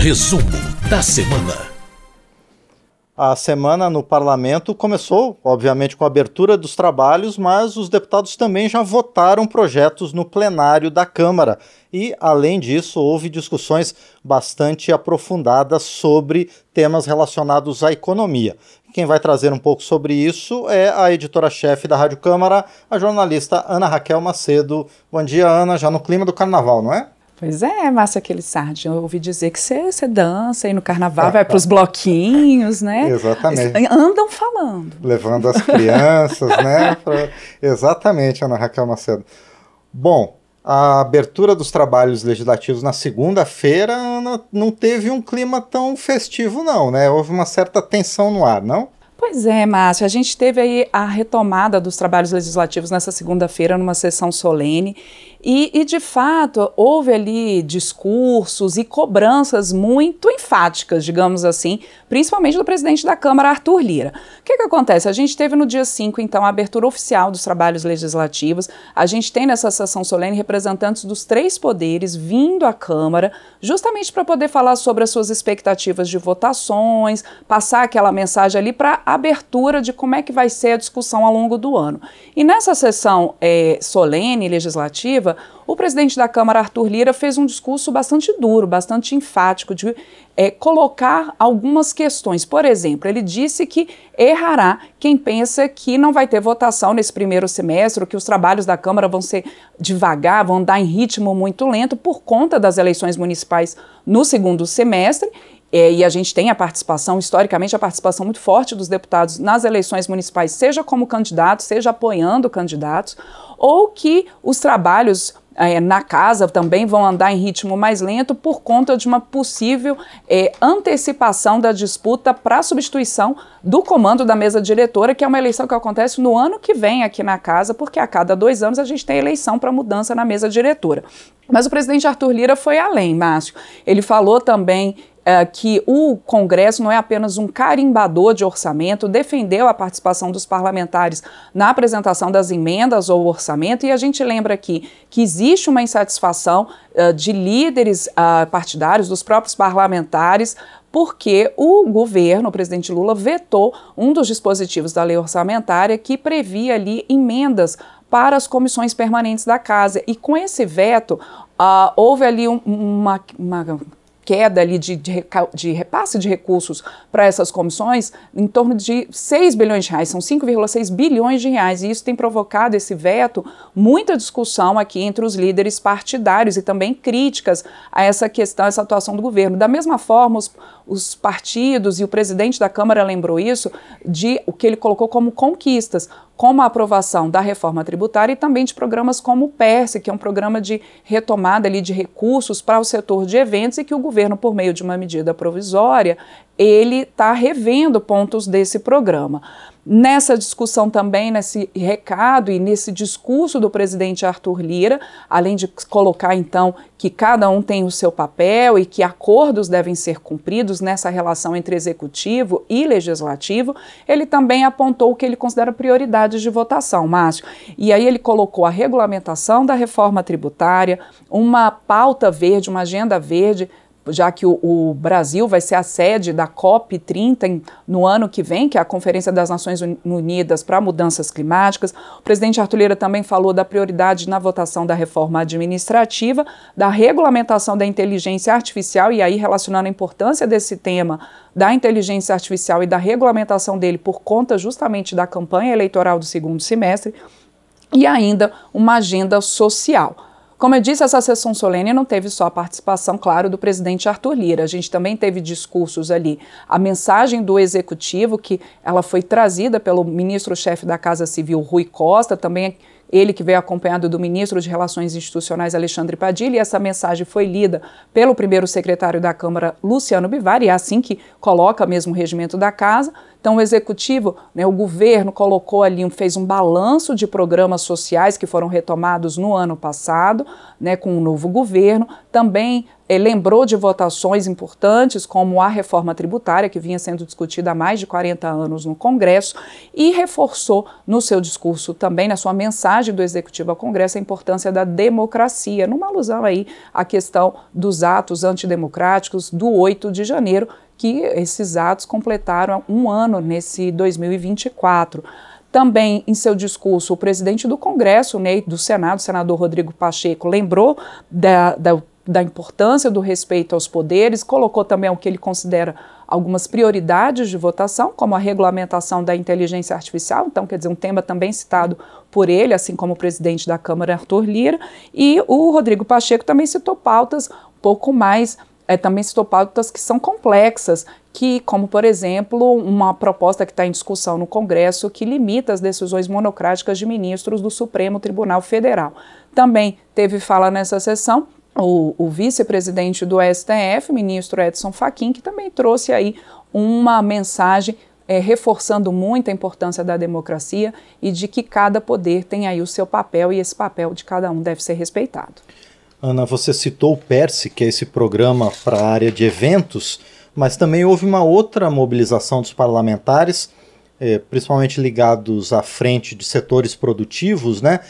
Resumo da semana. A semana no parlamento começou, obviamente, com a abertura dos trabalhos, mas os deputados também já votaram projetos no plenário da Câmara. E, além disso, houve discussões bastante aprofundadas sobre temas relacionados à economia. Quem vai trazer um pouco sobre isso é a editora-chefe da Rádio Câmara, a jornalista Ana Raquel Macedo. Bom dia, Ana, já no clima do carnaval, não é? Pois é, Márcia aquele sarde. Eu ouvi dizer que você dança aí no carnaval, é, vai para os bloquinhos, né? Exatamente. Andam falando. Levando as crianças, né? Pra... Exatamente, Ana Raquel Macedo. Bom, a abertura dos trabalhos legislativos na segunda-feira não teve um clima tão festivo, não, né? Houve uma certa tensão no ar, não? Pois é, Márcio, a gente teve aí a retomada dos trabalhos legislativos nessa segunda-feira, numa sessão solene, e, e, de fato, houve ali discursos e cobranças muito enfáticas, digamos assim, principalmente do presidente da Câmara, Arthur Lira. O que, que acontece? A gente teve no dia 5, então, a abertura oficial dos trabalhos legislativos. A gente tem nessa sessão solene representantes dos três poderes vindo à Câmara, justamente para poder falar sobre as suas expectativas de votações, passar aquela mensagem ali para abertura de como é que vai ser a discussão ao longo do ano. E nessa sessão é, solene legislativa, o presidente da Câmara, Arthur Lira, fez um discurso bastante duro, bastante enfático, de é, colocar algumas questões. Por exemplo, ele disse que errará quem pensa que não vai ter votação nesse primeiro semestre, que os trabalhos da Câmara vão ser devagar, vão andar em ritmo muito lento por conta das eleições municipais no segundo semestre. É, e a gente tem a participação, historicamente, a participação muito forte dos deputados nas eleições municipais, seja como candidatos, seja apoiando candidatos ou que os trabalhos é, na casa também vão andar em ritmo mais lento por conta de uma possível é, antecipação da disputa para a substituição do comando da mesa diretora, que é uma eleição que acontece no ano que vem aqui na casa, porque a cada dois anos a gente tem eleição para mudança na mesa diretora. Mas o presidente Arthur Lira foi além, Márcio. Ele falou também é, que o Congresso não é apenas um carimbador de orçamento, defendeu a participação dos parlamentares na apresentação das emendas ao orçamento, e a gente lembra aqui que existe uma insatisfação uh, de líderes uh, partidários, dos próprios parlamentares, porque o governo, o presidente Lula, vetou um dos dispositivos da lei orçamentária que previa ali emendas para as comissões permanentes da casa. E com esse veto, uh, houve ali um, uma, uma queda ali de, de, de repasse de recursos para essas comissões em torno de 6 bilhões de reais, são 5,6 bilhões de reais, e isso tem provocado esse veto, muita discussão aqui entre os líderes partidários e também críticas a essa questão, essa atuação do governo. Da mesma forma, os, os partidos e o presidente da Câmara lembrou isso de o que ele colocou como conquistas como a aprovação da reforma tributária e também de programas como o PERSE, que é um programa de retomada ali de recursos para o setor de eventos e que o governo, por meio de uma medida provisória, ele está revendo pontos desse programa. Nessa discussão também, nesse recado e nesse discurso do presidente Arthur Lira, além de colocar então que cada um tem o seu papel e que acordos devem ser cumpridos nessa relação entre executivo e legislativo, ele também apontou o que ele considera prioridades de votação, Márcio. E aí ele colocou a regulamentação da reforma tributária, uma pauta verde, uma agenda verde já que o, o, Brasil vai ser a sede da COP30 no ano que vem, que é a Conferência das Nações Unidas para Mudanças Climáticas. O presidente Arthur também falou da prioridade na votação da reforma administrativa, da regulamentação da inteligência artificial, e aí relacionando a importância desse tema da inteligência artificial e da regulamentação dele por conta justamente da campanha eleitoral do segundo semestre, e ainda uma agenda social. Como eu disse, essa sessão solene não teve só a participação, claro, do presidente Arthur Lira. A gente também teve discursos ali. A mensagem do executivo, que ela foi trazida pelo ministro-chefe da Casa Civil, Rui Costa, também ele que veio acompanhado do ministro de Relações Institucionais, Alexandre Padilha, e essa mensagem foi lida pelo primeiro secretário da Câmara, Luciano Bivar, e é assim que coloca mesmo o regimento da casa, Então, o executivo, né, o governo colocou ali, fez um balanço de programas sociais que foram retomados no ano passado, né, com o novo governo. Também eh, lembrou de votações importantes, como a reforma tributária, que vinha sendo discutida há mais de 40 anos no Congresso, e reforçou no seu discurso também, na sua mensagem do Executivo ao Congresso, a importância da democracia, numa alusão aí à questão dos atos antidemocráticos do 8 de janeiro, que esses atos completaram um ano nesse 2024. Também em seu discurso, o presidente do Congresso, do Senado, senador Rodrigo Pacheco, lembrou da, da, da importância do respeito aos poderes, colocou também o que ele considera algumas prioridades de votação, como a regulamentação da inteligência artificial, então, quer dizer, um tema também citado por ele, assim como o presidente da Câmara, Arthur Lira, e o Rodrigo Pacheco também citou pautas um pouco mais é, também citou pautas que são complexas, que, como por exemplo, uma proposta que está em discussão no Congresso que limita as decisões monocráticas de ministros do Supremo Tribunal Federal. Também teve fala nessa sessão o, o vice-presidente do STF, ministro Edson Fachin, que também trouxe aí uma mensagem é, reforçando muito a importância da democracia e de que cada poder tem aí o seu papel e esse papel de cada um deve ser respeitado. Ana, você citou o PERSE, que é esse programa para a área de eventos, mas também houve uma outra mobilização dos parlamentares, eh, principalmente ligados à frente de setores produtivos, né,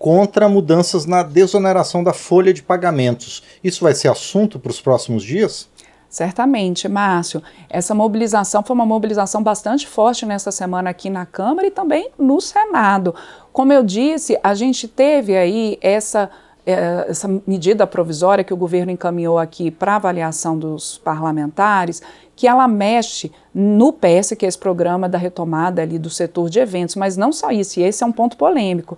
contra mudanças na desoneração da folha de pagamentos. Isso vai ser assunto para os próximos dias? Certamente, Márcio. Essa mobilização foi uma mobilização bastante forte nessa semana aqui na Câmara e também no Senado. Como eu disse, a gente teve aí essa essa medida provisória que o governo encaminhou aqui para avaliação dos parlamentares, que ela mexe no PS, que é esse programa da retomada ali do setor de eventos, mas não só isso, e esse é um ponto polêmico.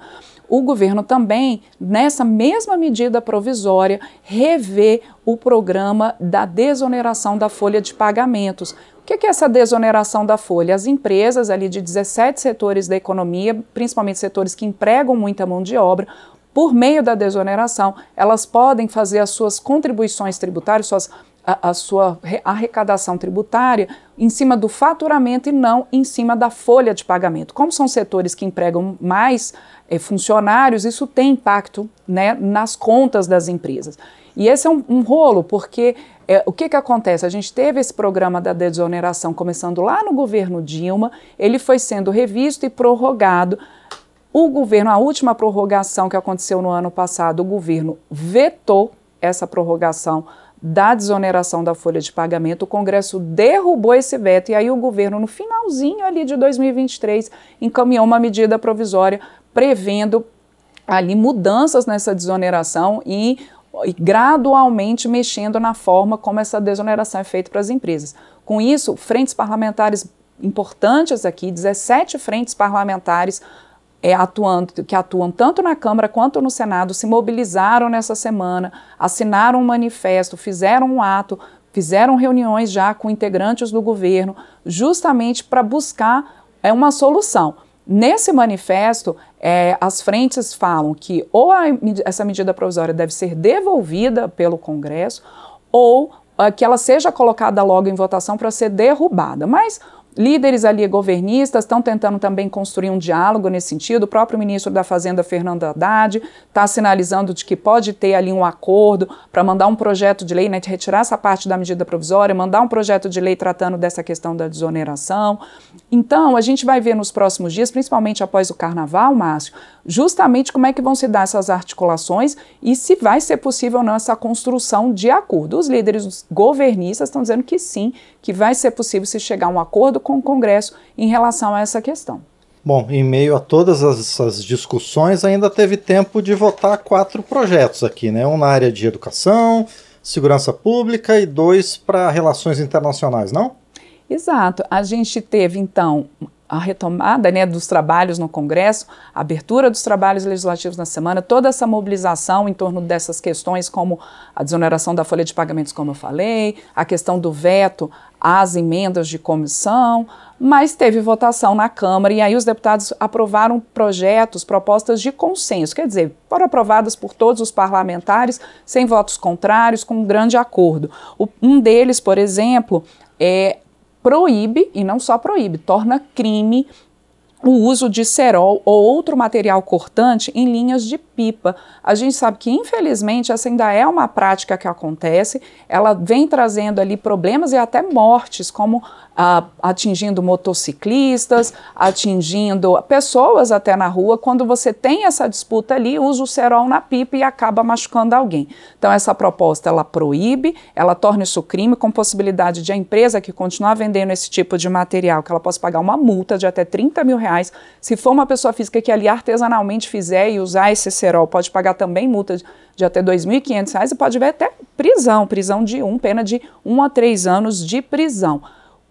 O governo também, nessa mesma medida provisória, revê o programa da desoneração da folha de pagamentos. O que é essa desoneração da folha? As empresas ali de 17 setores da economia, principalmente setores que empregam muita mão de obra, por meio da desoneração, elas podem fazer as suas contribuições tributárias, suas, a, a, sua arrecadação tributária em cima do faturamento e não em cima da folha de pagamento. Como são setores que empregam mais eh, funcionários, isso tem impacto né, nas contas das empresas. E esse é um, um rolo, porque é, o que, que acontece? A gente teve esse programa da desoneração começando lá no governo Dilma, ele foi sendo revisto e prorrogado o governo, a última prorrogação que aconteceu no ano passado, o governo vetou essa prorrogação da desoneração da folha de pagamento, o Congresso derrubou esse veto e aí o governo, no finalzinho ali de 2023, encaminhou uma medida provisória prevendo ali mudanças nessa desoneração e, e gradualmente mexendo na forma como essa desoneração é feita para as empresas. Com isso, frentes parlamentares importantes aqui, 17 frentes parlamentares é, atuando, que atuam tanto na Câmara quanto no Senado se mobilizaram nessa semana, assinaram um manifesto, fizeram um ato, fizeram reuniões já com integrantes do governo, justamente para buscar é, uma solução. Nesse manifesto, é, as frentes falam que ou a, essa medida provisória deve ser devolvida pelo Congresso, ou é, que ela seja colocada logo em votação para ser derrubada. Mas Líderes ali governistas estão tentando também construir um diálogo nesse sentido. O próprio ministro da Fazenda, Fernando Haddad, está sinalizando de que pode ter ali um acordo para mandar um projeto de lei, né, de retirar essa parte da medida provisória, mandar um projeto de lei tratando dessa questão da desoneração. Então, a gente vai ver nos próximos dias, principalmente após o carnaval, Márcio, justamente como é que vão se dar essas articulações e se vai ser possível ou não essa construção de acordo. Os líderes governistas estão dizendo que sim, que vai ser possível se chegar a um acordo com o Congresso em relação a essa questão. Bom, em meio a todas essas discussões, ainda teve tempo de votar quatro projetos aqui, né? Um na área de educação, segurança pública e dois para relações internacionais, não? Exato. A gente teve, então, a retomada né, dos trabalhos no Congresso, a abertura dos trabalhos legislativos na semana, toda essa mobilização em torno dessas questões, como a desoneração da folha de pagamentos, como eu falei, a questão do veto às emendas de comissão, mas teve votação na Câmara e aí os deputados aprovaram projetos, propostas de consenso, quer dizer, foram aprovadas por todos os parlamentares, sem votos contrários, com um grande acordo. Um deles, por exemplo, é proíbe, e não só proíbe, torna crime o uso de cerol ou outro material cortante em linhas de pipa. A gente sabe que, infelizmente, essa ainda é uma prática que acontece, ela vem trazendo ali problemas e até mortes, como ah, atingindo motociclistas, atingindo pessoas até na rua. Quando você tem essa disputa ali, usa o cerol na pipa e acaba machucando alguém. Então, essa proposta ela proíbe, ela torna isso crime, com possibilidade de a empresa que continuar vendendo esse tipo de material, que ela possa pagar uma multa de até 30 mil reais. Se for uma pessoa física que ali artesanalmente fizer e usar esse cerol, pode pagar também multa de, até R$ 2.500 e pode ver até prisão, prisão de um, pena de um a três anos de prisão.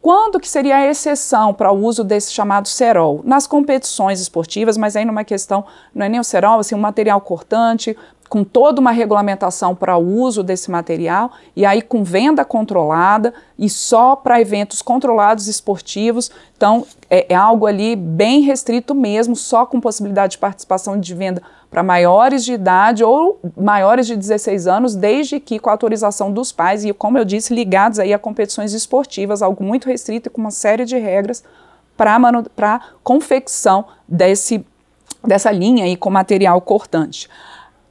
Quando que seria a exceção para o uso desse chamado cerol? Nas competições esportivas, mas aí numa questão, não é nem o cerol, assim, um material cortante, com toda uma regulamentação para o uso desse material, e aí com venda controlada e só para eventos controlados esportivos. Então, é, é, algo ali bem restrito mesmo, só com possibilidade de participação de venda para maiores de idade ou maiores de 16 anos, desde que com a autorização dos pais e, como eu disse, ligados aí a competições esportivas, algo muito restrito e com uma série de regras para confecção desse, dessa linha aí com material cortante.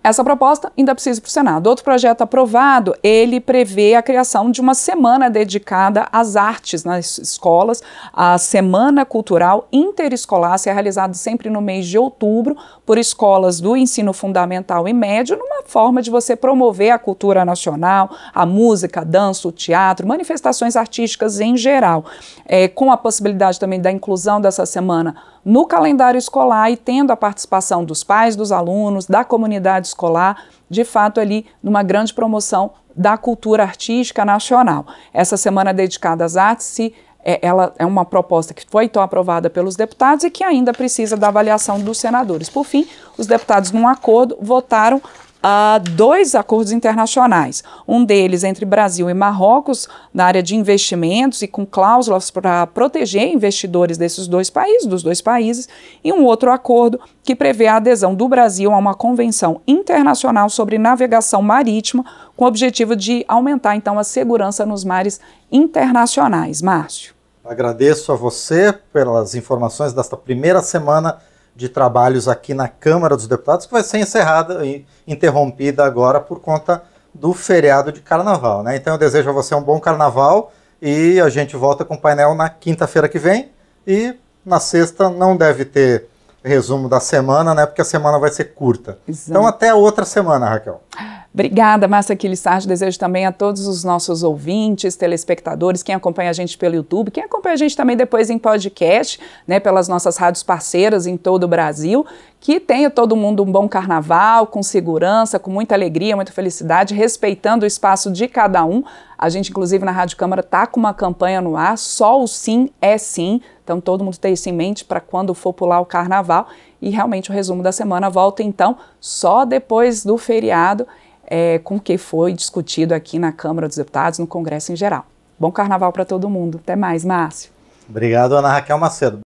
Essa proposta ainda precisa ir para o Senado. Outro projeto aprovado, ele prevê a criação de uma semana dedicada às artes nas escolas. A Semana Cultural Interescolar será realizada sempre no mês de outubro por escolas do ensino fundamental e médio, numa forma de você promover a cultura nacional, a música, a dança, o teatro, manifestações artísticas em geral. É, com a possibilidade também da inclusão dessa semana no calendário escolar e tendo a participação dos pais, dos alunos, da comunidade escolar, de fato ali numa grande promoção da cultura artística nacional. Essa semana dedicada às artes, se é, ela é uma proposta que foi então aprovada pelos deputados e que ainda precisa da avaliação dos senadores. Por fim, os deputados, num acordo, votaram uh, dois acordos internacionais. Um deles entre Brasil e Marrocos, na área de investimentos e com cláusulas para proteger investidores desses dois países, dos dois países, e um outro acordo que prevê a adesão do Brasil a uma convenção internacional sobre navegação marítima, com o objetivo de aumentar então a segurança nos mares internacionais. Márcio. Agradeço a você pelas informações desta primeira semana de trabalhos aqui na Câmara dos Deputados, que vai ser encerrada e interrompida agora por conta do feriado de carnaval. Né? Então eu desejo a você um bom carnaval e a gente volta com o painel na quinta-feira que vem. E na sexta não deve ter resumo da semana, né? Porque a semana vai ser curta. Exato. Então até a outra semana, Raquel. Obrigada, Márcia Aquilissage. Desejo também a todos os nossos ouvintes, telespectadores, quem acompanha a gente pelo YouTube, quem acompanha a gente também depois em podcast, né, pelas nossas rádios parceiras em todo o Brasil, que tenha todo mundo um bom carnaval, com segurança, com muita alegria, muita felicidade, respeitando o espaço de cada um. A gente, inclusive, na Rádio Câmara está com uma campanha no ar, só o sim é sim. Então, todo mundo tem isso em mente para quando for pular o carnaval. E realmente o resumo da semana volta, então, só depois do feriado é, com o que foi discutido aqui na Câmara dos Deputados, no Congresso em geral. Bom carnaval para todo mundo. Até mais, Márcio. Obrigado, Ana Raquel Macedo.